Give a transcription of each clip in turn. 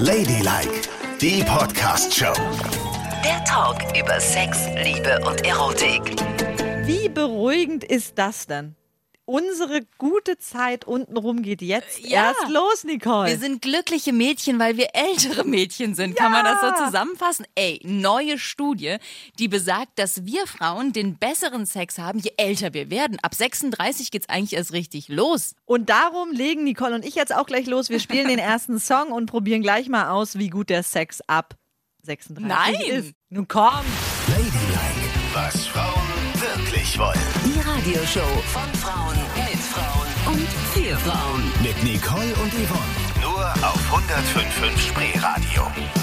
Ladylike, die Podcast-Show. Der Talk über Sex, Liebe und Erotik. Wie beruhigend ist das denn? Unsere gute Zeit untenrum geht jetzt Ja. erst los, Nicole. Wir sind glückliche Mädchen, weil wir ältere Mädchen sind. Kann man das so zusammenfassen? Ey, neue Studie, die besagt, dass wir Frauen den besseren Sex haben, je älter wir werden. Ab 36 geht's eigentlich erst richtig los. und darum legen Nicole und ich jetzt auch gleich los. Wir spielen den ersten Song und probieren gleich mal aus, wie gut der Sex ab 36 Nein. ist. Nun komm. Ladylike, was Frauen wirklich wollen. Radioshow von Frauen mit Frauen und für Frauen. Mit Nicole und Yvonne. Nur auf 105.5 Spreeradio.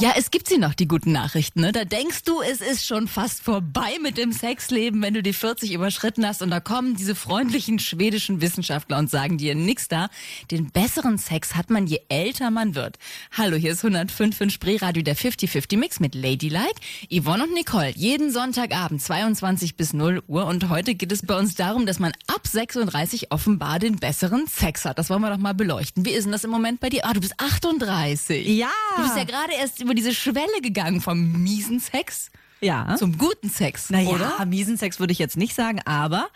Ja, es gibt sie noch, die guten Nachrichten. Ne? Da denkst du, es ist schon fast vorbei mit dem Sexleben, wenn du die 40 überschritten hast. Und da kommen diese freundlichen schwedischen Wissenschaftler und sagen dir nix da. Den besseren Sex hat man, je älter man wird. Hallo, hier ist 105 in Spreeradio, der 50-50 Mix mit Ladylike, Yvonne und Nicole. Jeden Sonntagabend, 22 bis 0 Uhr. Und heute geht es bei uns darum, dass man ab 36 offenbar den besseren Sex hat. Das wollen wir doch mal beleuchten. Wie ist denn das im Moment bei dir? Ah, du bist 38. Ja. Du bist ja gerade erst über diese Schwelle gegangen vom miesen Sex Ja. zum guten Sex, Naja, oder? miesen Sex würde ich jetzt nicht sagen, aber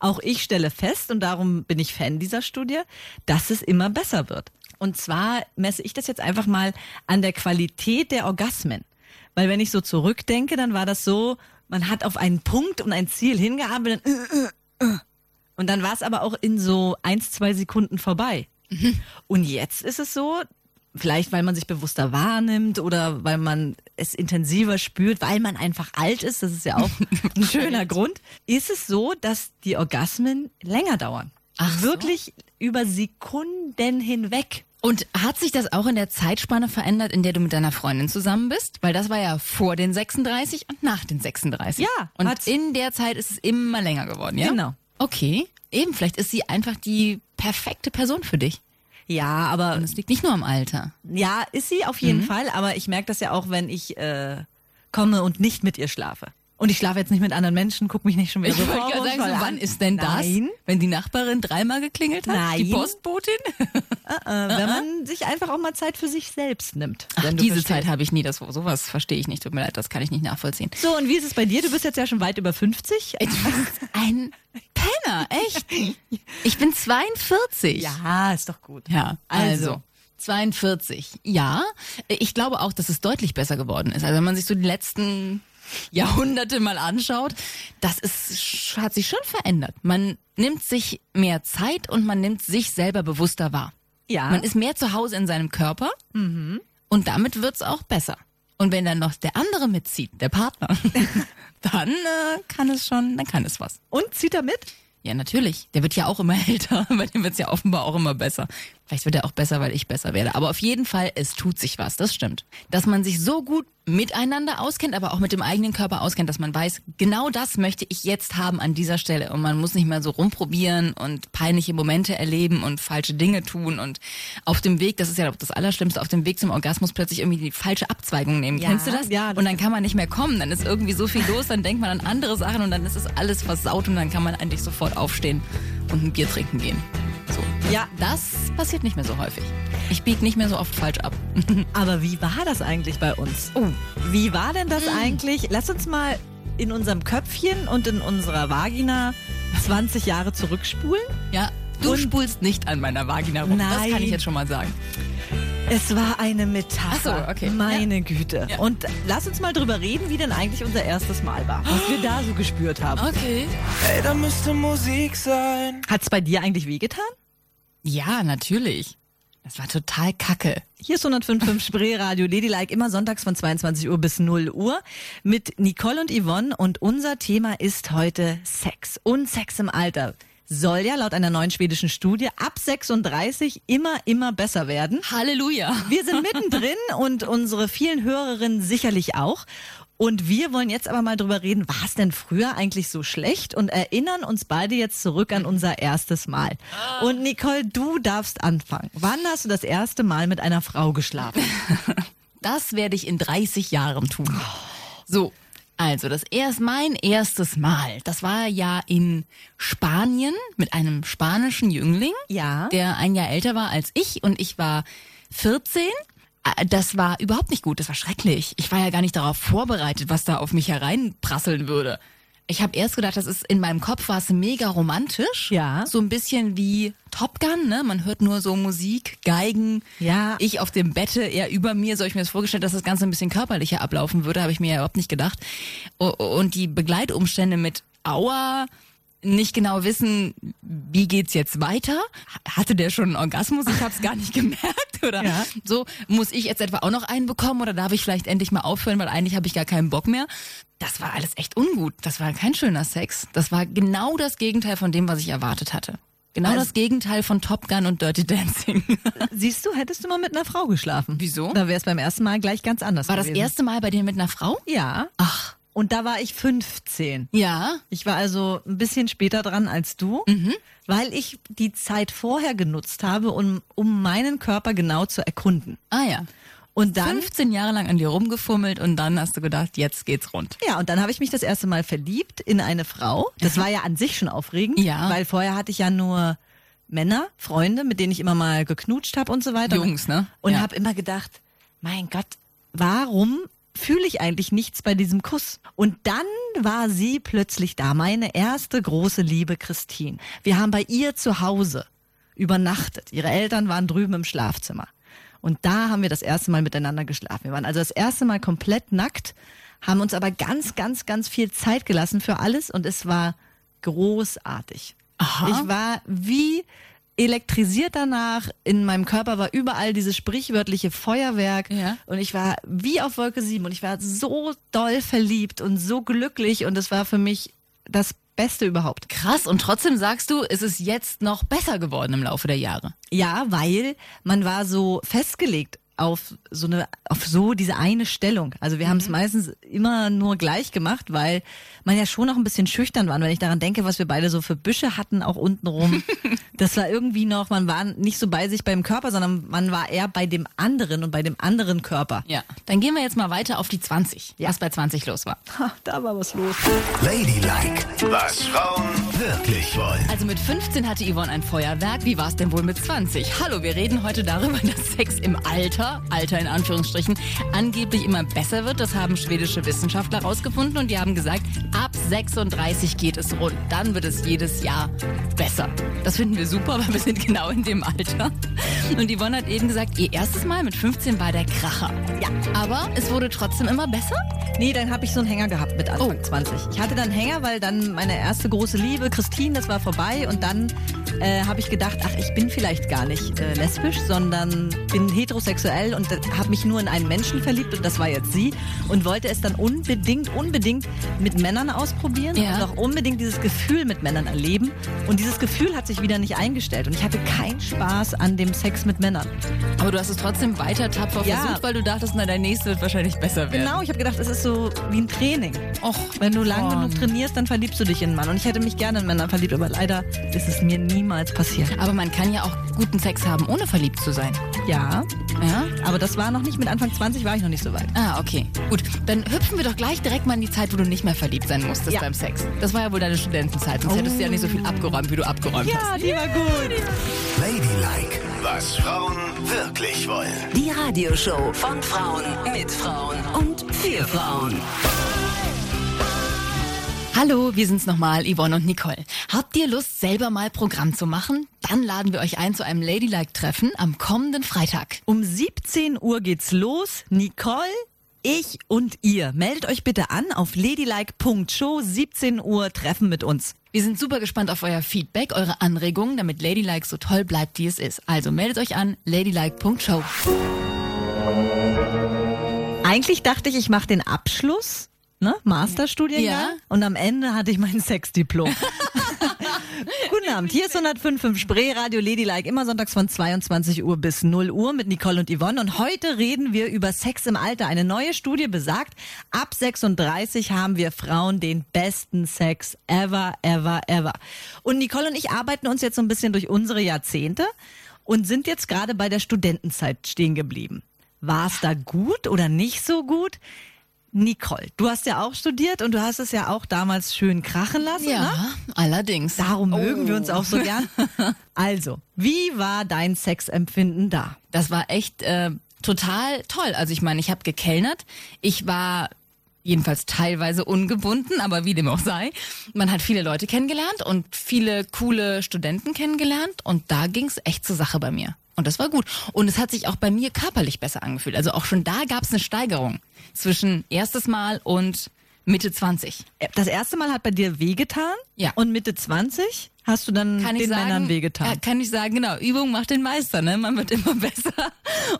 auch ich stelle fest, und darum bin ich Fan dieser Studie, dass es immer besser wird. Und zwar messe ich das jetzt einfach mal an der Qualität der Orgasmen. Weil wenn ich so zurückdenke, dann war das so, man hat auf einen Punkt und ein Ziel hingearbeitet. äh, äh, äh. Und dann war es aber auch in so eins, zwei Sekunden vorbei. Und jetzt ist es so, vielleicht weil man sich bewusster wahrnimmt oder weil man es intensiver spürt, weil man einfach alt ist, das ist ja auch ein schöner Grund, ist es so, dass die Orgasmen länger dauern. Ach so. Wirklich über Sekunden hinweg. Und hat sich das auch in der Zeitspanne verändert, in der du mit deiner Freundin zusammen bist? Weil das war ja vor den 36 und nach den 36. Ja, Und hat's. in der Zeit ist es immer länger geworden, ja? Genau. Okay. Eben, vielleicht ist sie einfach die perfekte Person für dich. Ja, aber Und es liegt nicht nur am Alter. ja, ist sie auf jeden Mhm. Fall, aber ich merke das ja auch, wenn ich äh, komme und nicht mit ihr schlafe. Und ich schlafe jetzt nicht mit anderen Menschen, guck mich nicht schon wieder Ich so wollte gerade sagen, so, wann an. ist denn das? Nein. Wenn die Nachbarin dreimal geklingelt hat? Nein. Die Postbotin? Äh, wenn man sich einfach auch mal Zeit für sich selbst nimmt. Ach, diese verstehst. Zeit habe ich nie. Das, sowas verstehe ich nicht. Tut mir leid, das kann ich nicht nachvollziehen. So, und wie ist es bei dir? Du bist jetzt ja schon weit über 50. Ey, du bist ein Penner, echt. Ich bin 42. Ja, ist doch gut. Ja, also. 42. Ja, ich glaube auch, dass es deutlich besser geworden ist. Also wenn man sich so die letzten Jahrhunderte mal anschaut, das ist, hat sich schon verändert. Man nimmt sich mehr Zeit und man nimmt sich selber bewusster wahr. Ja. Man ist mehr zu Hause in seinem Körper und damit wird's auch besser. Und wenn dann noch der andere mitzieht, der Partner, dann äh, kann es schon, dann kann es was. Und zieht er mit? Ja, natürlich. Der wird ja auch immer älter, bei dem wird's ja offenbar auch immer besser. Vielleicht wird er auch besser, weil ich besser werde. Aber auf jeden Fall, es tut sich was, das stimmt. Dass man sich so gut miteinander auskennt, aber auch mit dem eigenen Körper auskennt, dass man weiß, genau das möchte ich jetzt haben an dieser Stelle. Und man muss nicht mehr so rumprobieren und peinliche Momente erleben und falsche Dinge tun und auf dem Weg, das ist ja das Allerschlimmste, auf dem Weg zum Orgasmus plötzlich irgendwie die falsche Abzweigung nehmen. Ja, Kennst du das? ja, das und dann kann man nicht mehr kommen, dann ist irgendwie so viel los, dann denkt man an andere Sachen und dann ist es alles versaut und dann kann man eigentlich sofort aufstehen und ein Bier trinken gehen. So. Ja. Das passiert nicht mehr so häufig. Ich biege nicht mehr so oft falsch ab. Aber wie war das eigentlich bei uns? Oh. Wie war denn das eigentlich? Lass uns mal in unserem Köpfchen und in unserer Vagina 20 Jahre zurückspulen. Ja, du Und- spulst nicht an meiner Vagina rum. Das kann Nein. ich jetzt schon mal sagen. Es war eine Metapher. Ach so, okay. Meine Güte. Ja. Und lass uns mal drüber reden, wie denn eigentlich unser erstes Mal war. Was wir da so gespürt haben. Okay. Ey, da müsste Musik sein. Hat's bei dir eigentlich wehgetan? Ja, natürlich. Das war total kacke. Hier ist 105.5 Spreeradio Ladylike, immer sonntags von 22 Uhr bis 0 Uhr mit Nicole und Yvonne und unser Thema ist heute Sex und Sex im Alter. Soll ja laut einer neuen schwedischen Studie ab 36 immer, immer besser werden. Halleluja. Wir sind mittendrin und unsere vielen Hörerinnen sicherlich auch. Und wir wollen jetzt aber mal drüber reden, war es denn früher eigentlich so schlecht? Und erinnern uns beide jetzt zurück an unser erstes Mal. Und Nicole, du darfst anfangen. Wann hast du das erste Mal mit einer Frau geschlafen? Das werde ich in 30 Jahren tun. So. Also, das erst mein erstes Mal, das war ja in Spanien mit einem spanischen Jüngling, Ja. der ein Jahr älter war als ich und ich war 14. Äh, Das war überhaupt nicht gut, das war schrecklich. Ich war ja gar nicht darauf vorbereitet, was da auf mich hereinprasseln würde. Ich habe erst gedacht, das ist in meinem Kopf war es mega romantisch. Ja. So ein bisschen wie Top Gun, ne? Man hört nur so Musik, Geigen. Ja. Ich auf dem Bette, er über mir. So hab ich mir das vorgestellt, dass das Ganze ein bisschen körperlicher ablaufen würde, habe ich mir ja überhaupt nicht gedacht. Und die Begleitumstände mit Aua, nicht genau wissen, wie geht's jetzt weiter? Hatte der schon einen Orgasmus? Ich habe es gar nicht gemerkt oder Ja. so. Muss ich jetzt etwa auch noch einen bekommen oder darf ich vielleicht endlich mal aufhören, weil eigentlich habe ich gar keinen Bock mehr? Das war alles echt ungut. Das war kein schöner Sex. Das war genau das Gegenteil von dem, was ich erwartet hatte. Genau Also- das Gegenteil von Top Gun und Dirty Dancing. Siehst du, hättest du mal mit einer Frau geschlafen. Wieso? Da wäre es beim ersten Mal gleich ganz anders War das gewesen. erste Mal bei dir mit einer Frau? Ja. Ach. Und da war ich 15. Ja. Ich war also ein bisschen später dran als du, weil ich die Zeit vorher genutzt habe, um, um meinen Körper genau zu erkunden. Ah ja. Und dann, 15 Jahre lang an dir rumgefummelt und dann hast du gedacht, jetzt geht's rund. ja, und dann habe ich mich das erste Mal verliebt in eine Frau. Das war ja an sich schon aufregend, Ja. weil vorher hatte ich ja nur Männer, Freunde, mit denen ich immer mal geknutscht habe und so weiter. Jungs, ne? Und Ja. habe immer gedacht, mein Gott, warum fühle ich eigentlich nichts bei diesem Kuss? Und dann war sie plötzlich da, meine erste große Liebe Christine. Wir haben bei ihr zu Hause übernachtet. Ihre Eltern waren drüben im Schlafzimmer. Und da haben wir das erste Mal miteinander geschlafen. Wir waren also das erste Mal komplett nackt, haben uns aber ganz, ganz, ganz viel Zeit gelassen für alles und es war großartig. Aha. Ich war wie elektrisiert danach. In meinem Körper war überall dieses sprichwörtliche Feuerwerk. Ja. Und ich war wie auf Wolke 7 und ich war so doll verliebt und so glücklich und es war für mich das Beste überhaupt. Krass. Und trotzdem sagst du, es ist jetzt noch besser geworden im Laufe der Jahre. Ja, weil man war so festgelegt auf so eine, auf so diese eine Stellung. Also wir haben es meistens immer nur gleich gemacht, weil man ja schon noch ein bisschen schüchtern war. Und wenn ich daran denke, was wir beide so für Büsche hatten, auch untenrum, das war irgendwie noch, man war nicht so bei sich beim Körper, sondern man war eher bei dem anderen und bei dem anderen Körper. Ja. Dann gehen wir jetzt mal weiter auf die 20, Ja. was bei 20 los war. Ha, da war was los. Ladylike, was Frauen wirklich wollen. Also mit 15 hatte Yvonne ein Feuerwerk. Wie war es denn wohl mit 20? Hallo, wir reden heute darüber, dass Sex im Alter, Alter in Anführungsstrichen, angeblich immer besser wird. Das haben schwedische Wissenschaftler herausgefunden und die haben gesagt, ab 36 geht es rund. Dann wird es jedes Jahr besser. Das finden wir super, weil wir sind genau in dem Alter. Und Yvonne hat eben gesagt, ihr erstes Mal mit 15 war der Kracher. Ja. Aber es wurde trotzdem immer besser? Nee, dann habe ich so einen Hänger gehabt mit Anfang Oh. 20. Ich hatte dann einen Hänger, weil dann meine erste große Liebe, Christine, das war vorbei. Und dann äh, habe ich gedacht, ach, ich bin vielleicht gar nicht äh, lesbisch, sondern bin heterosexuell und habe mich nur in einen Menschen verliebt und das war jetzt sie. Und wollte es dann unbedingt, unbedingt mit Männern ausprobieren Ja. und auch unbedingt dieses Gefühl mit Männern erleben. Und dieses Gefühl hat sich wieder nicht eingestellt. Und ich hatte keinen Spaß an dem Sex mit Männern. Aber du hast es trotzdem weiter tapfer Ja. versucht, weil du dachtest, na, der nächste wird wahrscheinlich besser werden. Genau, ich habe gedacht, es ist so wie ein Training. Och, Wenn du lang genug trainierst, dann verliebst du dich in einen Mann. Und ich hätte mich gerne in Männer verliebt, aber leider ist es mir niemals passiert. Aber man kann ja auch guten Sex haben, ohne verliebt zu sein. Ja, Ja? aber das war noch nicht, mit Anfang 20 war ich noch nicht so weit. Ah, okay. Gut, dann hüpfen wir doch gleich direkt mal in die Zeit, wo du nicht mehr verliebt sein musstest Ja. beim Sex. Das war ja wohl deine Studentenzeit, sonst hättest du ja nicht so viel abgeräumt, wie du abgeräumt hast. die war gut. Ladylike, was Frauen wirklich wollen. Die Radioshow von Frauen mit Frauen und für Frauen. Hallo, wir sind's nochmal, Yvonne und Nicole. Habt ihr Lust, selber mal Programm zu machen? Dann laden wir euch ein zu einem Ladylike-Treffen am kommenden Freitag. Um 17 Uhr geht's los. Nicole, ich und ihr. Meldet euch bitte an auf ladylike.show. 17 Uhr Treffen mit uns. Wir sind super gespannt auf euer Feedback, eure Anregungen, damit Ladylike so toll bleibt, wie es ist. Also meldet euch an, ladylike.show. Eigentlich dachte ich, ich mache den Abschluss, ne? Masterstudiengang. Ja. Und am Ende hatte ich mein Sexdiplom. Guten Abend, hier ist 105.5 Spree, Radio Ladylike, immer sonntags von 22 Uhr bis 0 Uhr mit Nicole und Yvonne. Und heute reden wir über Sex im Alter. Eine neue Studie besagt, ab 36 haben wir Frauen den besten Sex ever, ever, ever. Und Nicole und ich arbeiten uns jetzt so ein bisschen durch unsere Jahrzehnte und sind jetzt gerade bei der Studentenzeit stehen geblieben. War es da gut oder nicht so gut? Nicole, du hast ja auch studiert und du hast es ja auch damals schön krachen lassen. Ne? Ja, allerdings. Darum mögen wir uns auch so gern. Also, wie war dein Sexempfinden da? Das war echt äh, total toll. Also ich meine, ich habe gekellnert. Ich war jedenfalls teilweise ungebunden, aber wie dem auch sei. Man hat viele Leute kennengelernt und viele coole Studenten kennengelernt und da ging's echt zur Sache bei mir. Und das war gut. Und es hat sich auch bei mir körperlich besser angefühlt. Also auch schon da gab's eine Steigerung zwischen erstes Mal und Mitte 20. Das erste Mal hat bei dir wehgetan Ja. und Mitte 20 hast du dann Kann den sagen, Männern wehgetan. Ja, kann ich sagen, genau. Übung macht den Meister, ne? Man wird immer besser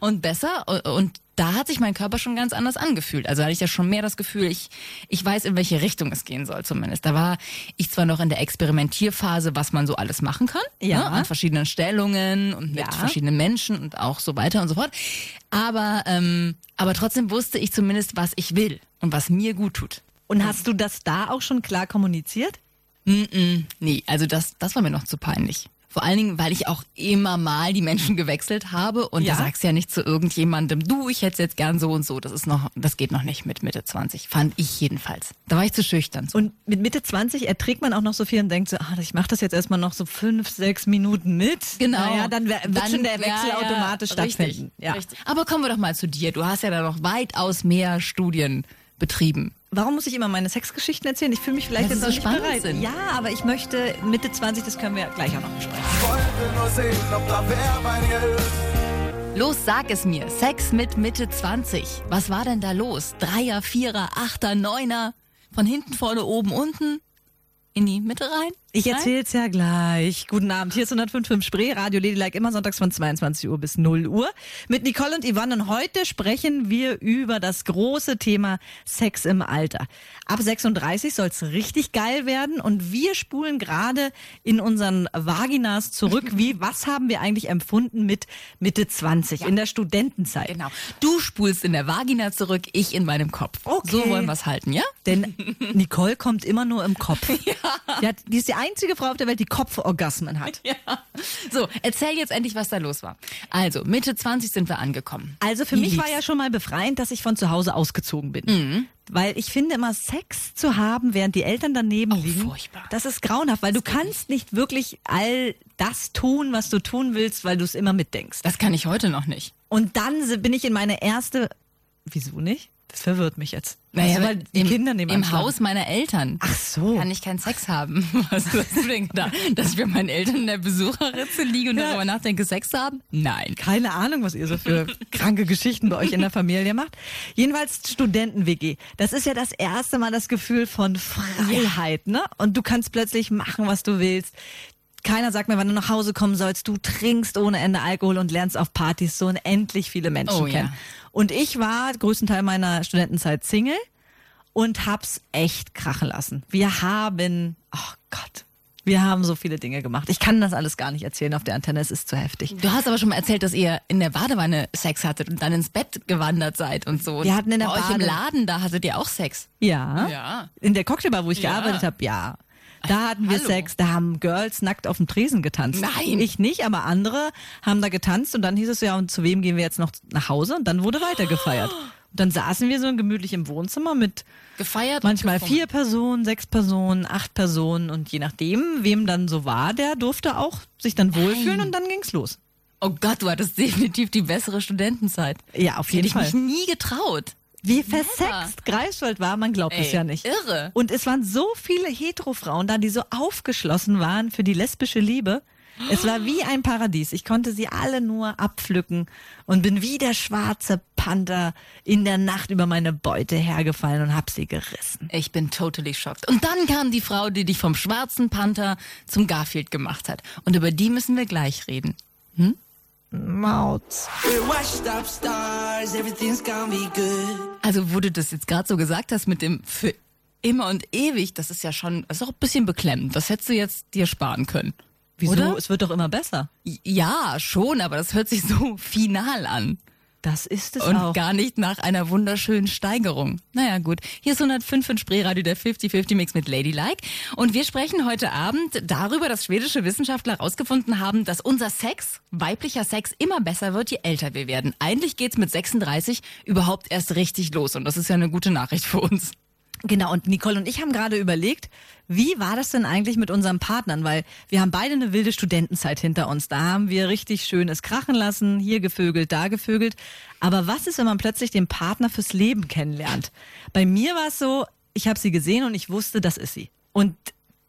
und besser. Und da hat sich mein Körper schon ganz anders angefühlt. Also hatte ich ja schon mehr das Gefühl, ich, ich weiß, in welche Richtung es gehen soll zumindest. Da war ich zwar noch in der Experimentierphase, was man so alles machen kann. Ja. Ne? An verschiedenen Stellungen und mit Ja. verschiedenen Menschen und auch so weiter und so fort. Aber, ähm, aber trotzdem wusste ich zumindest, was ich will und was mir gut tut. Und hast du das da auch schon klar kommuniziert? Nee, also das, das war mir noch zu peinlich. Vor allen Dingen, weil ich auch immer mal die Menschen gewechselt habe und Ja. du sagst ja nicht zu irgendjemandem, du, ich hätte jetzt gern so und so. Das ist noch, das geht noch nicht mit Mitte 20. Fand ich jedenfalls. Da war ich zu schüchtern. Und mit Mitte 20 erträgt man auch noch so viel und denkt so, ah, ich mache das jetzt erstmal noch so fünf, sechs Minuten mit. Genau. Naja, dann wird Dann- schon der Wechsel ja, ja, automatisch richtig, stattfinden. Ja. Richtig. Aber kommen wir doch mal zu dir. Du hast ja da noch weitaus mehr Studien betrieben. Warum muss ich immer meine Sexgeschichten erzählen? Ich fühle mich vielleicht jetzt so nicht spannend bereit. sind. Ja, aber ich möchte Mitte 20, das können wir gleich auch noch besprechen. Wollte nur sehen, ob da wer bei dir ist. Los, sag es mir. Sex mit Mitte 20. Was war denn da los? Dreier, Vierer, Achter, Neuner? Von hinten, vorne, oben, unten? In die Mitte rein? Ich erzähl's ja gleich. Guten Abend, hier ist 105.5 Spree, Radio Ladylike, immer sonntags von 22 Uhr bis 0 Uhr. Mit Nicole und Yvonne und heute sprechen wir über das große Thema Sex im Alter. Ab 36 soll's richtig geil werden und wir spulen gerade in unseren Vaginas zurück. Wie, was haben wir eigentlich empfunden mit Mitte 20 in der Studentenzeit? Genau. Du spulst in der Vagina zurück, ich in meinem Kopf. Okay. So wollen wir es halten, ja? Denn Nicole kommt immer nur im Kopf. Die, hat, die ist die einzige Frau auf der Welt, die Kopforgasmen hat. Ja. So, erzähl jetzt endlich, was da los war. Also, Mitte 20 sind wir angekommen. Also für Wie mich war lief's? ja schon mal befreiend, dass ich von zu Hause ausgezogen bin. Mhm. Weil ich finde immer Sex zu haben, während die Eltern daneben Oh, liegen, furchtbar. das ist grauenhaft, weil du kannst nicht wirklich all das tun, was du tun willst, weil du es immer mitdenkst. Das kann ich heute noch nicht. Und dann bin ich in meine erste, wieso nicht? Das verwirrt mich jetzt. Also, weil die im, Kinder nehmen im Haus meiner Eltern. Ach so. Kann ich keinen Sex haben. Was hast du denn gedacht? Dass ich bei meinen Eltern in der Besucherritze liege und Ja. darüber nachdenke, Sex zu haben? Nein. Keine Ahnung, was ihr so für kranke Geschichten bei euch in der Familie macht. Jedenfalls Studenten-WG. Das ist ja das erste Mal das Gefühl von Freiheit, ne? Und du kannst plötzlich machen, was du willst. Keiner sagt mir, wann du nach Hause kommen sollst. Du trinkst ohne Ende Alkohol und lernst auf Partys so unendlich viele Menschen Oh ja. kennen. Und ich war größten Teil meiner Studentenzeit Single und hab's echt krachen lassen. Wir haben, oh Gott, wir haben so viele Dinge gemacht. Ich kann das alles gar nicht erzählen auf der Antenne, es ist zu heftig. Du hast aber schon mal erzählt, dass ihr in der Badewanne Sex hattet und dann ins Bett gewandert seid und so. Wir hatten in der bei euch im Bade- Laden, da hattet ihr auch Sex. Ja. Ja. In der Cocktailbar, wo ich Ja. gearbeitet habe, ja. Da hatten wir hallo. Sex, da haben Girls nackt auf dem Tresen getanzt. Nein. Ich nicht, aber andere haben da getanzt und dann hieß es ja, und zu wem gehen wir jetzt noch nach Hause? Und dann wurde weiter gefeiert. Und dann saßen wir so gemütlich im Wohnzimmer mit Gefeiert? manchmal vier Personen, sechs Personen, acht Personen und je nachdem, wem dann so war, der durfte auch sich dann wohlfühlen und dann ging's los. Oh Gott, du hattest definitiv die bessere Studentenzeit. Ja, auf Hätte jeden ich Fall. mich nie getraut. Wie versext Greifswald war, man glaubt es Ey, ja nicht. irre. Und es waren so viele Hetero-Frauen da, die so aufgeschlossen waren für die lesbische Liebe. Es war wie ein Paradies. Ich konnte sie alle nur abpflücken und bin wie der schwarze Panther in der Nacht über meine Beute hergefallen und hab sie gerissen. Ich bin totally shocked. Und dann kam die Frau, die dich vom schwarzen Panther zum Garfield gemacht hat. Und über die müssen wir gleich reden. Mautz. We're washed up stars, everything's gonna be good. Also, wo du das jetzt gerade so gesagt hast mit dem für immer und ewig, das ist ja schon, das ist auch ein bisschen beklemmend. Das hättest du jetzt dir sparen können. Wieso? Oder? Es wird doch immer besser. Ja, schon, aber das hört sich so final an. Das ist es und auch. gar nicht nach einer wunderschönen Steigerung. Naja, gut. Hier ist 105 in Spreeradio, der 50-50 Mix mit Ladylike. Und wir sprechen heute Abend darüber, dass schwedische Wissenschaftler herausgefunden haben, dass unser Sex, weiblicher Sex, immer besser wird, je älter wir werden. Eigentlich geht's mit 36 überhaupt erst richtig los. Und das ist ja eine gute Nachricht für uns. Genau, und Nicole und ich haben gerade überlegt, wie war das denn eigentlich mit unseren Partnern? Weil wir haben beide eine wilde Studentenzeit hinter uns. Da haben wir richtig schönes krachen lassen, hier gevögelt, da gevögelt. Aber was ist, wenn man plötzlich den Partner fürs Leben kennenlernt? Bei mir war es so, ich habe sie gesehen und ich wusste, das ist sie. Und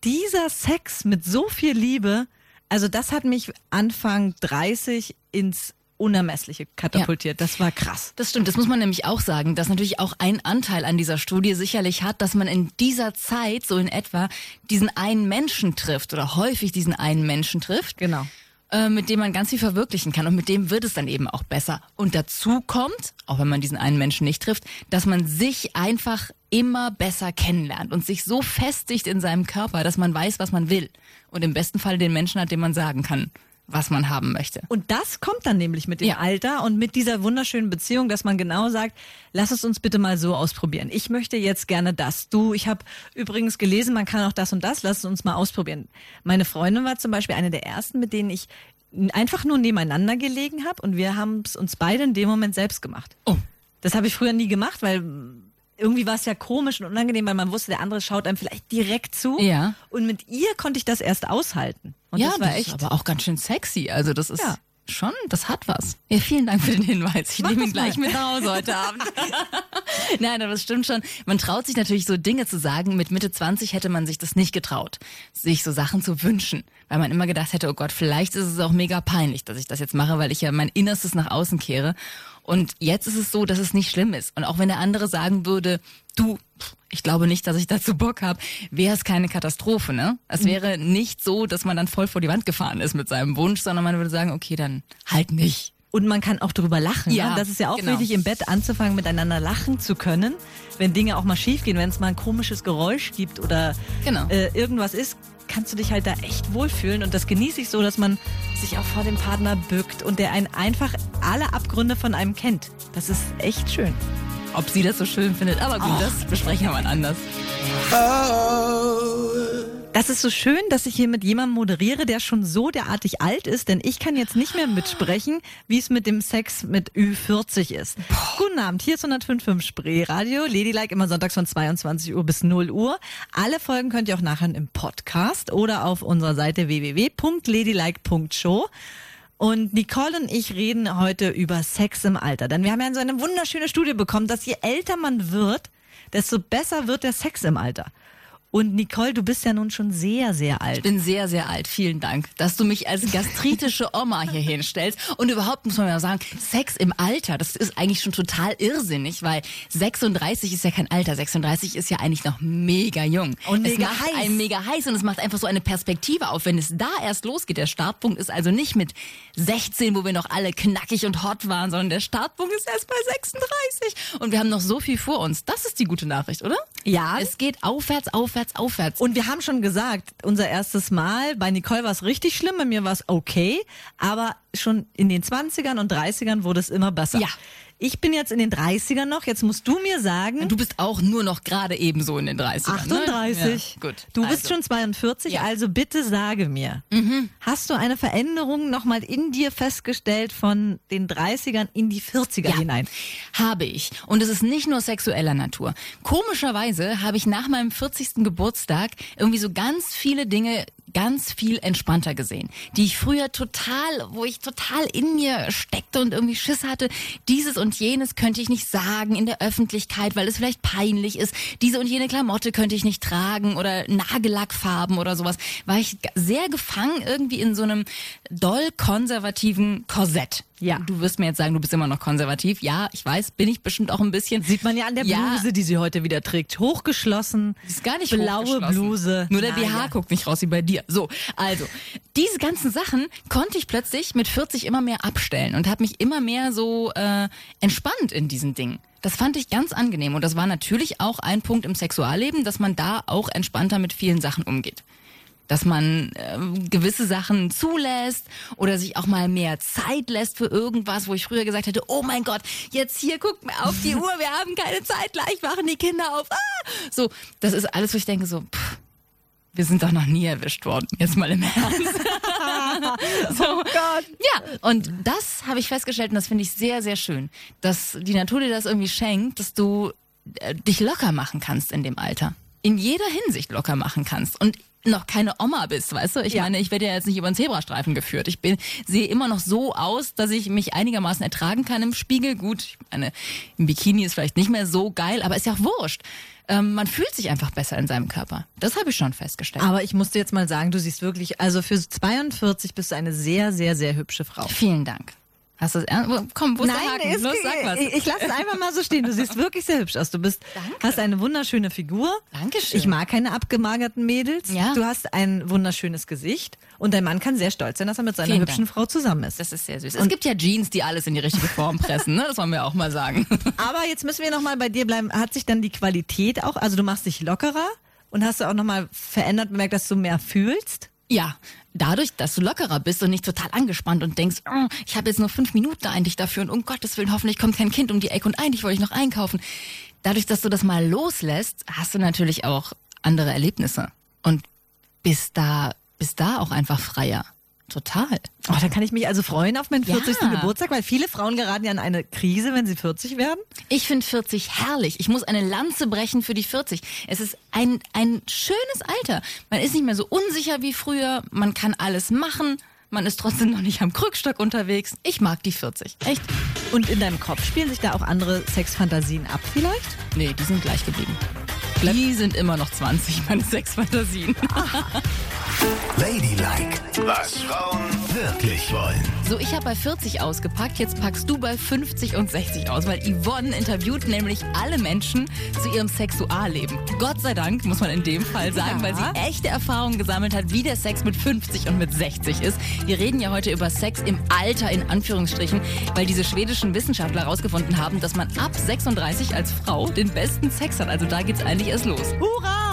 dieser Sex mit so viel Liebe, also das hat mich Anfang 30 ins Unermessliche katapultiert. Das war krass. Das stimmt, das muss man nämlich auch sagen, dass natürlich auch ein Anteil an dieser Studie sicherlich hat, dass man in dieser Zeit so in etwa diesen einen Menschen trifft oder häufig diesen einen Menschen trifft. Genau. äh, Mit dem man ganz viel verwirklichen kann und mit dem wird es dann eben auch besser. Und dazu kommt, auch wenn man diesen einen Menschen nicht trifft, dass man sich einfach immer besser kennenlernt und sich so festigt in seinem Körper, dass man weiß, was man will. Und im besten Fall den Menschen hat, dem man sagen kann, was man haben möchte. Und das kommt dann nämlich mit dem Ja. Alter und mit dieser wunderschönen Beziehung, dass man genau sagt, lass es uns bitte mal so ausprobieren. Ich möchte jetzt gerne das. Du, ich habe übrigens gelesen, man kann auch das und das, lass es uns mal ausprobieren. Meine Freundin war zum Beispiel eine der ersten, mit denen ich einfach nur nebeneinander gelegen habe und wir haben es uns beide in dem Moment selbst gemacht. Oh. Das habe ich früher nie gemacht, weil irgendwie war es ja komisch und unangenehm, weil man wusste, der andere schaut einem vielleicht direkt zu. Ja. Und mit ihr konnte ich das erst aushalten. Und ja, das war das echt. ist aber auch ganz schön sexy. Also das ist Ja. schon, das hat was. Ja, vielen Dank für den Hinweis. Ich Mach nehme ihn gleich mal. mit nach Hause heute Abend. Nein, aber das stimmt schon. Man traut sich natürlich so Dinge zu sagen. Mit Mitte 20 hätte man sich das nicht getraut, sich so Sachen zu wünschen. Weil man immer gedacht hätte, oh Gott, vielleicht ist es auch mega peinlich, dass ich das jetzt mache, weil ich ja mein Innerstes nach außen kehre. Und jetzt ist es so, dass es nicht schlimm ist. Und auch wenn der andere sagen würde, du, ich glaube nicht, dass ich dazu Bock habe, wäre es keine Katastrophe, ne? Es wäre nicht so, dass man dann voll vor die Wand gefahren ist mit seinem Wunsch, sondern man würde sagen, okay, dann halt nicht. Und man kann auch drüber lachen. Ja, ne? Das ist ja auch genau. wichtig, im Bett anzufangen, miteinander lachen zu können. Wenn Dinge auch mal schief gehen, wenn es mal ein komisches Geräusch gibt oder Genau. äh, irgendwas ist, kannst du dich halt da echt wohlfühlen. Und das genieße ich so, dass man sich auch vor dem Partner bückt und der einen einfach alle Abgründe von einem kennt. Das ist echt schön. Ob sie das so schön findet, aber gut, das besprechen wir mal anders. Das ist so schön, dass ich hier mit jemandem moderiere, der schon so derartig alt ist, denn ich kann jetzt nicht mehr mitsprechen, wie es mit dem Sex mit Ü40 ist. Guten Abend, hier ist 105.5 Spree Radio, Ladylike immer sonntags von 22 Uhr bis 0 Uhr. Alle Folgen könnt ihr auch nachhören im Podcast oder auf unserer Seite www.ladylike.show. Und Nicole und ich reden heute über Sex im Alter, denn wir haben ja so eine wunderschöne Studie bekommen, dass je älter man wird, desto besser wird der Sex im Alter. Und Nicole, du bist ja nun schon sehr, sehr Ich alt. bin sehr, sehr alt. Vielen Dank, dass du mich als gastritische Oma hier hinstellst. Und überhaupt muss man ja sagen, Sex im Alter, das ist eigentlich schon total irrsinnig, weil 36 ist ja kein Alter. 36 ist ja eigentlich noch mega jung. Und es mega macht heiß. einen mega heiß und es macht einfach so eine Perspektive auf, wenn es da erst losgeht. Der Startpunkt ist also nicht mit 16, wo wir noch alle knackig und hot waren, sondern der Startpunkt ist erst bei 36. Und wir haben noch so viel vor uns. Das ist die gute Nachricht, oder? Ja. Es geht aufwärts, aufwärts, aufwärts. Und wir haben schon gesagt, unser erstes Mal, bei Nicole war es richtig schlimm, bei mir war es okay, aber schon in den 20ern und 30ern wurde es immer besser. Ja. Ich bin jetzt in den 30ern noch, jetzt musst du mir sagen, Du bist auch nur noch gerade ebenso in den 30ern. 38. Ne? Ja, gut. Du bist Also. schon 42, Ja. Mhm. also bitte sage mir, hast du eine Veränderung nochmal in dir festgestellt von den 30ern in die 40er Ja, hinein? Habe ich. Und es ist nicht nur sexueller Natur. Komischerweise habe ich nach meinem 40. Geburtstag irgendwie so ganz viele Dinge ganz viel entspannter gesehen, die ich früher total, wo ich total in mir steckte und irgendwie Schiss hatte, dieses und jenes könnte ich nicht sagen in der Öffentlichkeit, weil es vielleicht peinlich ist. Diese und jene Klamotte könnte ich nicht tragen oder Nagellackfarben oder sowas. War ich sehr gefangen irgendwie in so einem doll konservativen Korsett. Ja. Du wirst mir jetzt sagen, du bist immer noch konservativ. Ja, ich weiß, bin ich bestimmt auch ein bisschen. Sieht man ja an der Ja. Bluse, die sie heute wieder trägt. Hochgeschlossen. ist gar nicht Blaue. Bluse. Nur der BH ja. guckt nicht raus wie bei dir. So, also, diese ganzen Sachen konnte ich plötzlich mit 40 immer mehr abstellen und habe mich immer mehr so äh, entspannt in diesen Dingen. Das fand ich ganz angenehm und das war natürlich auch ein Punkt im Sexualleben, dass man da auch entspannter mit vielen Sachen umgeht. Dass man ähm, gewisse Sachen zulässt oder sich auch mal mehr Zeit lässt für irgendwas, wo ich früher gesagt hätte, oh mein Gott, jetzt hier guckt mir auf die Uhr, wir haben keine Zeit, gleich wachen die Kinder auf. Ah! So, das ist alles, wo ich denke so, pff, wir sind doch noch nie erwischt worden, jetzt mal im Ernst. so. Oh Gott. Ja, und das habe ich festgestellt und das finde ich sehr, sehr schön, dass die Natur dir das irgendwie schenkt, dass du äh, dich locker machen kannst in dem Alter. In jeder Hinsicht locker machen kannst. Und noch keine Oma bist, weißt du? Ich ja. meine, ich werde ja jetzt nicht über den Zebrastreifen geführt. Ich bin, sehe immer noch so aus, dass ich mich einigermaßen ertragen kann im Spiegel. Gut, ich meine, im Bikini ist vielleicht nicht mehr so geil, aber ist ja auch wurscht. Ähm, man fühlt sich einfach besser in seinem Körper. Das habe ich schon festgestellt. Aber ich musste jetzt mal sagen, du siehst wirklich, also für 42 bist du eine sehr, sehr, sehr hübsche Frau. Vielen Dank. Hast du es? Komm, wo ist Nein, der Haken? Los, sag was. Ich, ich lasse es einfach mal so stehen. Du siehst wirklich sehr hübsch aus. Du bist, Danke. hast eine wunderschöne Figur. Dankeschön. Ich mag keine abgemagerten Mädels. Ja. Du hast ein wunderschönes Gesicht. Und dein Mann kann sehr stolz sein, dass er mit seiner Vielen hübschen Dank. Frau zusammen ist. Das ist sehr süß. Und es gibt ja Jeans, die alles in die richtige Form pressen. Ne? Das wollen wir auch mal sagen. Aber jetzt müssen wir noch mal bei dir bleiben. Hat sich dann die Qualität auch, also du machst dich lockerer und hast du auch noch mal verändert, bemerkt, dass du mehr fühlst? Ja, dadurch, dass du lockerer bist und nicht total angespannt und denkst, oh, ich habe jetzt nur fünf Minuten eigentlich dafür und um Gottes Willen, hoffentlich kommt kein Kind um die Ecke und eigentlich wollte ich noch einkaufen. Dadurch, dass du das mal loslässt, hast du natürlich auch andere Erlebnisse und bist da, bist da auch einfach freier. Total. Oh, da kann ich mich also freuen auf meinen 40. Ja. Geburtstag, weil viele Frauen geraten ja in eine Krise, wenn sie 40 werden. Ich finde 40 herrlich. Ich muss eine Lanze brechen für die 40. Es ist ein, ein schönes Alter. Man ist nicht mehr so unsicher wie früher. Man kann alles machen. Man ist trotzdem noch nicht am Krückstock unterwegs. Ich mag die 40. Echt. Und in deinem Kopf spielen sich da auch andere Sexfantasien ab vielleicht? Nee, die sind gleich geblieben. Die sind immer noch 20, meine Sexfantasien. Ladylike, was Frauen wirklich wollen. So, ich habe bei 40 ausgepackt, jetzt packst du bei 50 und 60 aus, weil Yvonne interviewt nämlich alle Menschen zu ihrem Sexualleben. Gott sei Dank, muss man in dem Fall sagen, ja. weil sie echte Erfahrungen gesammelt hat, wie der Sex mit 50 und mit 60 ist. Wir reden ja heute über Sex im Alter in Anführungsstrichen, weil diese schwedischen Wissenschaftler herausgefunden haben, dass man ab 36 als Frau den besten Sex hat. Also da geht's eigentlich erst los. Hurra!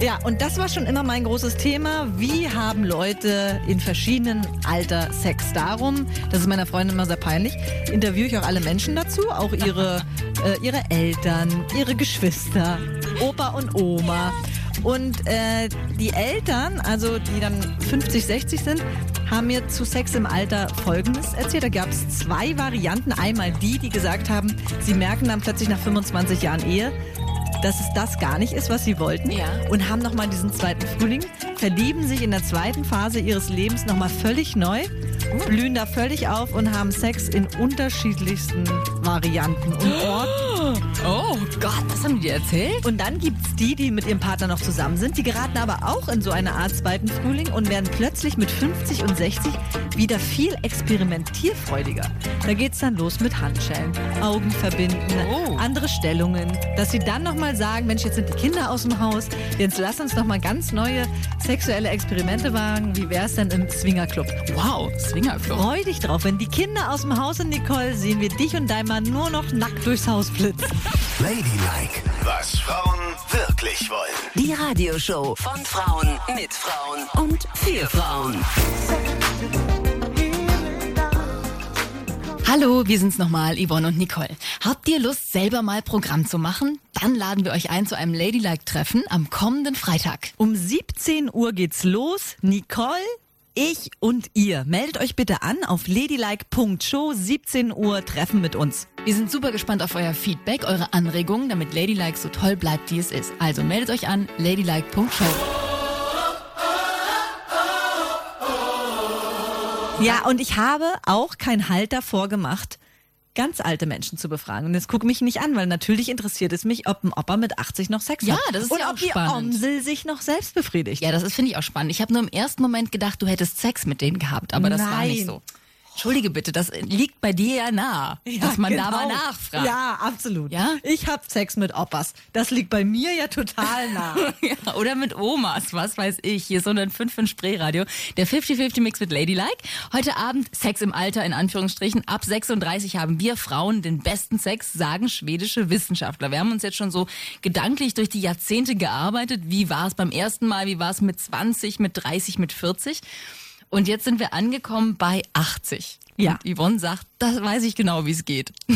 Ja, und das war schon immer mein großes Thema. Wie haben Leute in verschiedenen Alter Sex? Darum, das ist meiner Freundin immer sehr peinlich, interviewe ich auch alle Menschen dazu, auch ihre, äh, ihre Eltern, ihre Geschwister, Opa und Oma. Und äh, die Eltern, also die dann 50, 60 sind, haben mir zu Sex im Alter Folgendes erzählt. Da gab es zwei Varianten. Einmal die, die gesagt haben, sie merken dann plötzlich nach 25 Jahren Ehe, dass es das gar nicht ist, was sie wollten. Ja. Und haben nochmal diesen zweiten Frühling, verlieben sich in der zweiten Phase ihres Lebens nochmal völlig neu, blühen da völlig auf und haben Sex in unterschiedlichsten Varianten und Orten. Oh Gott, das haben die dir erzählt? Und dann gibt es die, die mit ihrem Partner noch zusammen sind. Die geraten aber auch in so eine Art zweiten Frühling und werden plötzlich mit 50 und 60 wieder viel experimentierfreudiger. Da geht es dann los mit Handschellen, Augen verbinden, oh. andere Stellungen, dass sie dann nochmal sagen, Mensch, jetzt sind die Kinder aus dem Haus, jetzt lass uns nochmal ganz neue sexuelle Experimente wagen. Wie wäre es denn im Swingerclub? Wow, Swingerclub. Freu dich drauf. Wenn die Kinder aus dem Haus sind, Nicole, sehen wir dich und dein Mann nur noch nackt durchs Haus flitzen. Ladylike, was Frauen wirklich wollen. Die Radioshow von Frauen, mit Frauen und für Frauen. Hallo, wir sind's nochmal, Yvonne und Nicole. Habt ihr Lust, selber mal Programm zu machen? Dann laden wir euch ein zu einem Ladylike-Treffen am kommenden Freitag. Um 17 Uhr geht's los. Nicole, ich und ihr. Meldet euch bitte an auf ladylike.show 17 Uhr Treffen mit uns. Wir sind super gespannt auf euer Feedback, eure Anregungen, damit Ladylike so toll bleibt, wie es ist. Also meldet euch an ladylike.show. Ja, und ich habe auch kein Halt davor gemacht, ganz alte Menschen zu befragen. Und jetzt guck mich nicht an, weil natürlich interessiert es mich, ob ein Opa mit 80 noch Sex ja, hat. Ja, das ist Und ja ob auch spannend. die Omsel sich noch selbst befriedigt. Ja, das finde ich auch spannend. Ich habe nur im ersten Moment gedacht, du hättest Sex mit denen gehabt, aber das Nein. war nicht so. Entschuldige bitte, das liegt bei dir ja nah, dass man da mal genau. nachfragt. Ja, absolut. Ja? Ich habe Sex mit Oppas. Das liegt bei mir ja total nah. Ja, oder mit Omas, was weiß ich. Hier ist 105 in Spreeradio. Der 50-50-Mix mit Ladylike. Heute Abend Sex im Alter, in Anführungsstrichen. Ab 36 haben wir Frauen den besten Sex, sagen schwedische Wissenschaftler. Wir haben uns jetzt schon so gedanklich durch die Jahrzehnte gearbeitet. Wie war es beim ersten Mal? Wie war es mit 20, mit 30, mit 40? Und jetzt sind wir angekommen bei 80. Ja. Und Yvonne sagt, das weiß ich genau, wie es geht.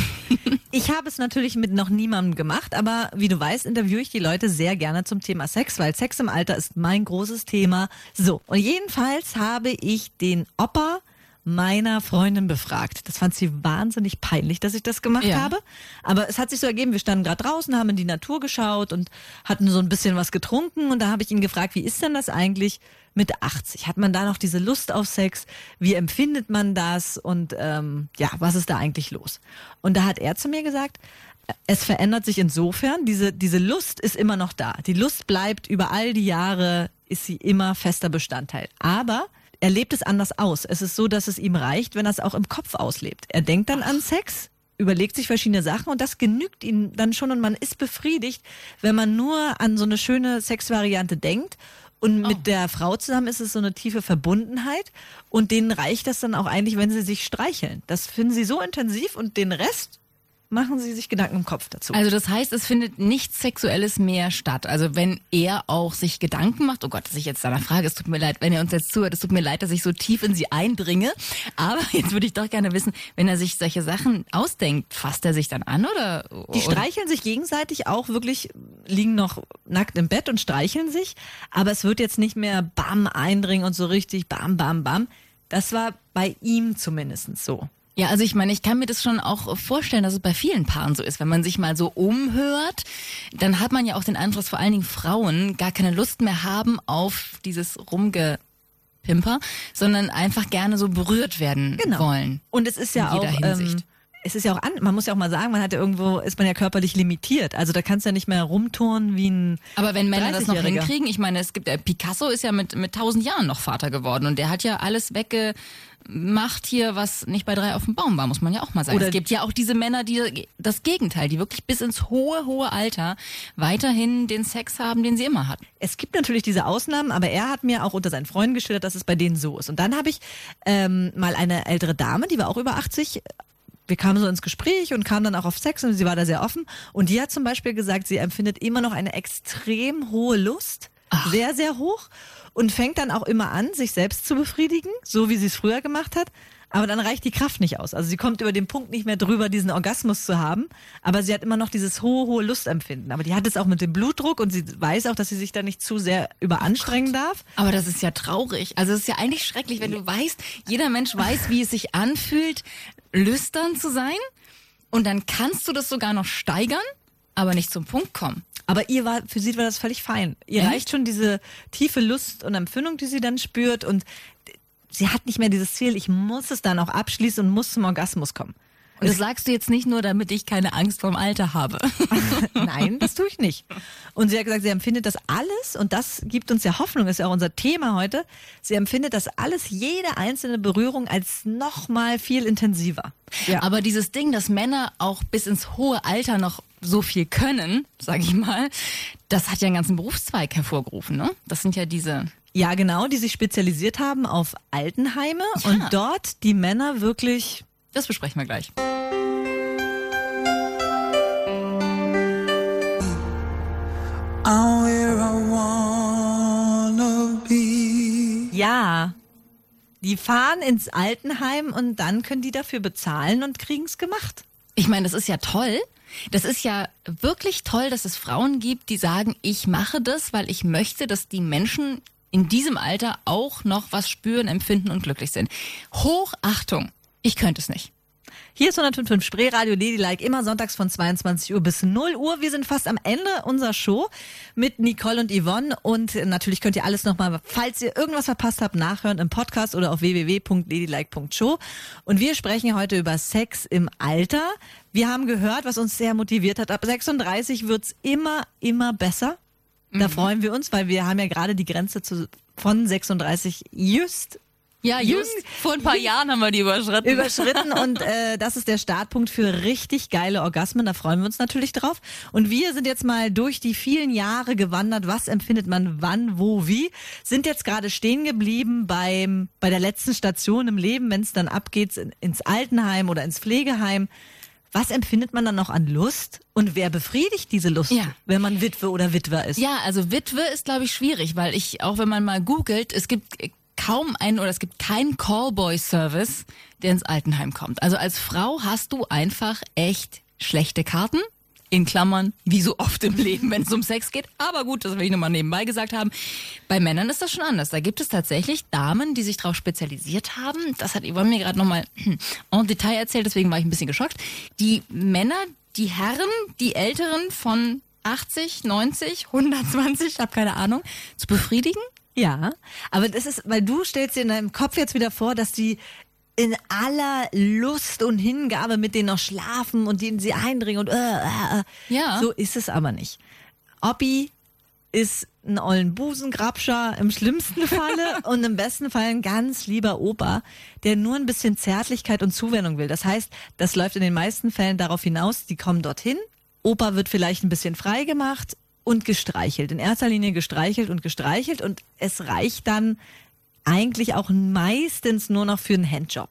Ich habe es natürlich mit noch niemandem gemacht, aber wie du weißt, interviewe ich die Leute sehr gerne zum Thema Sex, weil Sex im Alter ist mein großes Thema. So, und jedenfalls habe ich den Opa meiner Freundin befragt. Das fand sie wahnsinnig peinlich, dass ich das gemacht Ja. habe. Aber es hat sich so ergeben, wir standen gerade draußen, haben in die Natur geschaut und hatten so ein bisschen was getrunken. Und da habe ich ihn gefragt, wie ist denn das eigentlich mit 80? Hat man da noch diese Lust auf Sex? Wie empfindet man das? Und ähm, ja, was ist da eigentlich los? Und da hat er zu mir gesagt, es verändert sich insofern, diese, diese Lust ist immer noch da. Die Lust bleibt über all die Jahre, ist sie immer fester Bestandteil. Aber er lebt es anders aus. Es ist so, dass es ihm reicht, wenn er es auch im Kopf auslebt. Er denkt dann an Sex, überlegt sich verschiedene Sachen und das genügt ihm dann schon und man ist befriedigt, wenn man nur an so eine schöne Sexvariante denkt. Und mit der Frau zusammen ist es so eine tiefe Verbundenheit und denen reicht das dann auch eigentlich, wenn sie sich streicheln. Das finden sie so intensiv und den Rest machen sie sich Gedanken im Kopf dazu. Also das heißt, es findet nichts Sexuelles mehr statt. Also wenn er auch sich Gedanken macht, oh Gott, dass ich jetzt danach frage, es tut mir leid, wenn er uns jetzt zuhört, es tut mir leid, dass ich so tief in sie eindringe. Aber jetzt würde ich doch gerne wissen, wenn er sich solche Sachen ausdenkt, fasst er sich dann an oder? Die streicheln sich gegenseitig auch wirklich, liegen noch nackt im Bett und streicheln sich, aber es wird jetzt nicht mehr bam eindringen und so richtig bam, bam, bam. Das war bei ihm zumindest so. Ja, also ich meine, ich kann mir das schon auch vorstellen, dass es bei vielen Paaren so ist. Wenn man sich mal so umhört, dann hat man ja auch den Eindruck, dass vor allen Dingen Frauen gar keine Lust mehr haben auf dieses Rumgepimper, sondern einfach gerne so berührt werden wollen. Und es ist ja In auch, jeder Hinsicht. ähm, es ist ja auch an, man muss ja auch mal sagen, man hat ja irgendwo, ist man ja körperlich limitiert. Also da kannst du ja nicht mehr rumturnen wie ein Aber wenn Männer das noch 30-Jähriger. hinkriegen, ich meine, es gibt, äh, Picasso ist ja mit, mit tausend Jahren noch Vater geworden und der hat ja alles weggemacht hier, was nicht bei drei auf dem Baum war, muss man ja auch mal sagen. Oder- es gibt ja auch diese Männer, die das Gegenteil, die wirklich bis ins hohe, hohe Alter weiterhin den Sex haben, den sie immer hatten. Es gibt natürlich diese Ausnahmen, aber er hat mir auch unter seinen Freunden geschildert, dass es bei denen so ist. Und dann habe ich ähm, mal eine ältere Dame, die war auch über 80. Wir kamen so ins Gespräch und kamen dann auch auf Sex und sie war da sehr offen. Und die hat zum Beispiel gesagt, sie empfindet immer noch eine extrem hohe Lust, sehr, sehr hoch und fängt dann auch immer an, sich selbst zu befriedigen, so wie sie es früher gemacht hat. Aber dann reicht die Kraft nicht aus. Also sie kommt über den Punkt nicht mehr drüber, diesen Orgasmus zu haben. Aber sie hat immer noch dieses hohe, hohe Lustempfinden. Aber die hat es auch mit dem Blutdruck und sie weiß auch, dass sie sich da nicht zu sehr überanstrengen darf. Aber das ist ja traurig. Also es ist ja eigentlich schrecklich, wenn du weißt, jeder Mensch weiß, wie es sich anfühlt, lüstern zu sein. Und dann kannst du das sogar noch steigern, aber nicht zum Punkt kommen. Aber ihr war, für sie war das völlig fein. Ihr Echt? reicht schon diese tiefe Lust und Empfindung, die sie dann spürt und sie hat nicht mehr dieses Ziel, ich muss es dann auch abschließen und muss zum Orgasmus kommen. Und das sagst du jetzt nicht nur, damit ich keine Angst vorm Alter habe. Nein, das tue ich nicht. Und sie hat gesagt, sie empfindet das alles, und das gibt uns ja Hoffnung, ist ja auch unser Thema heute, sie empfindet das alles, jede einzelne Berührung als nochmal viel intensiver. Ja. Aber dieses Ding, dass Männer auch bis ins hohe Alter noch so viel können, sag ich mal, das hat ja einen ganzen Berufszweig hervorgerufen, ne? Das sind ja diese. Ja, genau, die sich spezialisiert haben auf Altenheime und dort die Männer wirklich Das besprechen wir gleich. Ja. Die fahren ins Altenheim und dann können die dafür bezahlen und kriegen es gemacht. Ich meine, das ist ja toll. Das ist ja wirklich toll, dass es Frauen gibt, die sagen, ich mache das, weil ich möchte, dass die Menschen in diesem Alter auch noch was spüren, empfinden und glücklich sind. Hochachtung. Ich könnte es nicht. Hier ist 105.5 Spreeradio Ladylike, immer sonntags von 22 Uhr bis 0 Uhr. Wir sind fast am Ende unserer Show mit Nicole und Yvonne. Und natürlich könnt ihr alles nochmal, falls ihr irgendwas verpasst habt, nachhören im Podcast oder auf www.ladylike.show. Und wir sprechen heute über Sex im Alter. Wir haben gehört, was uns sehr motiviert hat. Ab 36 wird's immer, immer besser. Da freuen wir uns, weil wir haben ja gerade die Grenze zu, von 36 just Ja, just. Vor ein paar Jahren haben wir die überschritten. überschritten und äh, das ist der Startpunkt für richtig geile Orgasmen. Da freuen wir uns natürlich drauf. Und wir sind jetzt mal durch die vielen Jahre gewandert. Was empfindet man wann, wo, wie? Sind jetzt gerade stehen geblieben beim bei der letzten Station im Leben, wenn es dann abgeht in, ins Altenheim oder ins Pflegeheim. Was empfindet man dann noch an Lust und wer befriedigt diese Lust, Ja. wenn man Witwe oder Witwer ist? Ja, also Witwe ist, glaube ich, schwierig, weil ich, auch wenn man mal googelt, es gibt kaum einen oder es gibt keinen Callboy-Service, der ins Altenheim kommt. Also als Frau hast du einfach echt schlechte Karten. In Klammern, wie so oft im Leben, wenn es um Sex geht. Aber gut, das will ich nochmal nebenbei gesagt haben. Bei Männern ist das schon anders. Da gibt es tatsächlich Damen, die sich darauf spezialisiert haben. Das hat Yvonne mir gerade nochmal en Detail erzählt, deswegen war ich ein bisschen geschockt. Die Männer, die Herren, die Älteren von 80, 90, 120, ich habe keine Ahnung, zu befriedigen. Ja, aber das ist, weil du stellst dir in deinem Kopf jetzt wieder vor, dass die in aller Lust und Hingabe mit denen noch schlafen und denen sie eindringen und äh, äh, äh. Ja. So ist es aber nicht. Oppi ist ein ollen Busengrabscher im schlimmsten Falle und im besten Fall ein ganz lieber Opa, der nur ein bisschen Zärtlichkeit und Zuwendung will. Das heißt, das läuft in den meisten Fällen darauf hinaus, die kommen dorthin, Opa wird vielleicht ein bisschen frei gemacht und gestreichelt. In erster Linie gestreichelt und gestreichelt und es reicht dann eigentlich auch meistens nur noch für einen Handjob.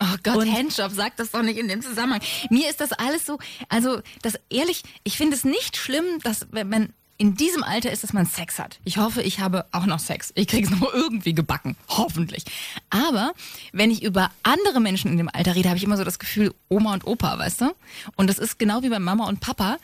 Oh Gott, Und- Handjob, sag das doch nicht in dem Zusammenhang. Mir ist das alles so, also das ehrlich, ich finde es nicht schlimm, dass wenn man in diesem Alter ist, dass man Sex hat. Ich hoffe, ich habe auch noch Sex. Ich kriege es noch irgendwie gebacken, hoffentlich. Aber wenn ich über andere Menschen in dem Alter rede, habe ich immer so das Gefühl, Oma und Opa, weißt du? Und das ist genau wie bei Mama und Papa.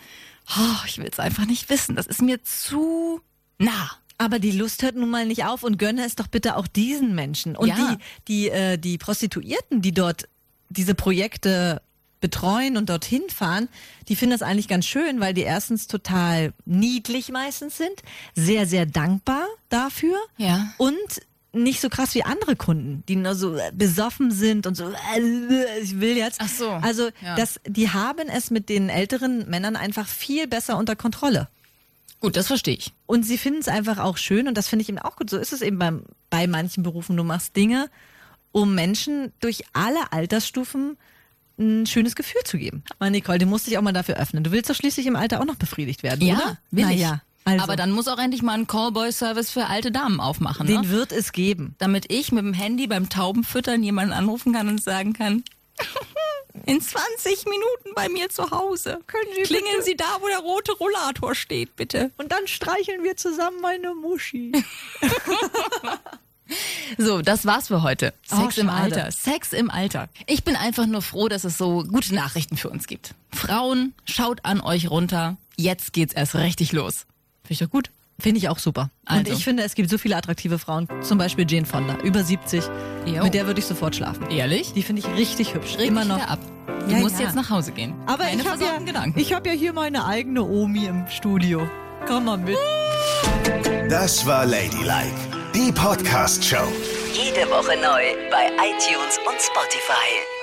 Oh, ich will es einfach nicht wissen. Das ist mir zu nah. Aber die Lust hört nun mal nicht auf und gönne es doch bitte auch diesen Menschen. Und Ja. die, die, äh, die Prostituierten, die dort diese Projekte betreuen und dorthin fahren, die finden das eigentlich ganz schön, weil die erstens total niedlich meistens sind, sehr, sehr dankbar dafür Ja. und nicht so krass wie andere Kunden, die nur so äh, besoffen sind und so, äh, ich will jetzt. Ach so, Also, ja. das, die haben es mit den älteren Männern einfach viel besser unter Kontrolle. Gut, das verstehe ich. Und sie finden es einfach auch schön und das finde ich eben auch gut. So ist es eben beim, bei manchen Berufen. Du machst Dinge, um Menschen durch alle Altersstufen ein schönes Gefühl zu geben. Mal Nicole, du musst dich auch mal dafür öffnen. Du willst doch schließlich im Alter auch noch befriedigt werden, Ja, oder? will Na ich. ja, also, Aber dann muss auch endlich mal ein Callboy-Service für alte Damen aufmachen. den ne? wird es geben. damit ich mit dem Handy beim Taubenfüttern jemanden anrufen kann und sagen kann, in 20 Minuten bei mir zu Hause. Können Sie Klingeln Sie da, wo der rote Rollator steht, bitte. Und dann streicheln wir zusammen meine Muschi. So, das war's für heute. Oh, Sex im schade. Alter. Sex im Alter. Ich bin einfach nur froh, dass es so gute Nachrichten für uns gibt. Frauen, schaut an euch runter. Jetzt geht's erst richtig los. Finde ich doch gut. Finde ich auch super. Und Also. ich finde, es gibt so viele attraktive Frauen. Zum Beispiel Jane Fonda, über 70. Jo. Mit der würde ich sofort schlafen. Ehrlich? Die finde ich richtig hübsch. Reg Immer noch. ab. Du Ja, musst ja. jetzt nach Hause gehen. Aber Keine ich habe ja, Gedanken. ich hab ja hier meine eigene Omi im Studio. Komm mal mit. Das war Ladylike, die Podcast-Show. Jede Woche neu bei iTunes und Spotify.